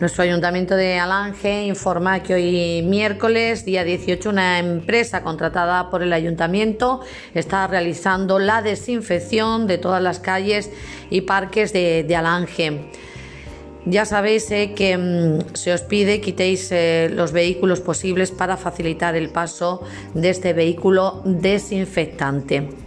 Nuestro ayuntamiento de Alange informa que hoy miércoles, día 18, una empresa contratada por el ayuntamiento está realizando la desinfección de todas las calles y parques de, Alange. Ya sabéis eh, que mm, se os pide quitéis eh, los vehículos posibles para facilitar el paso de este vehículo desinfectante.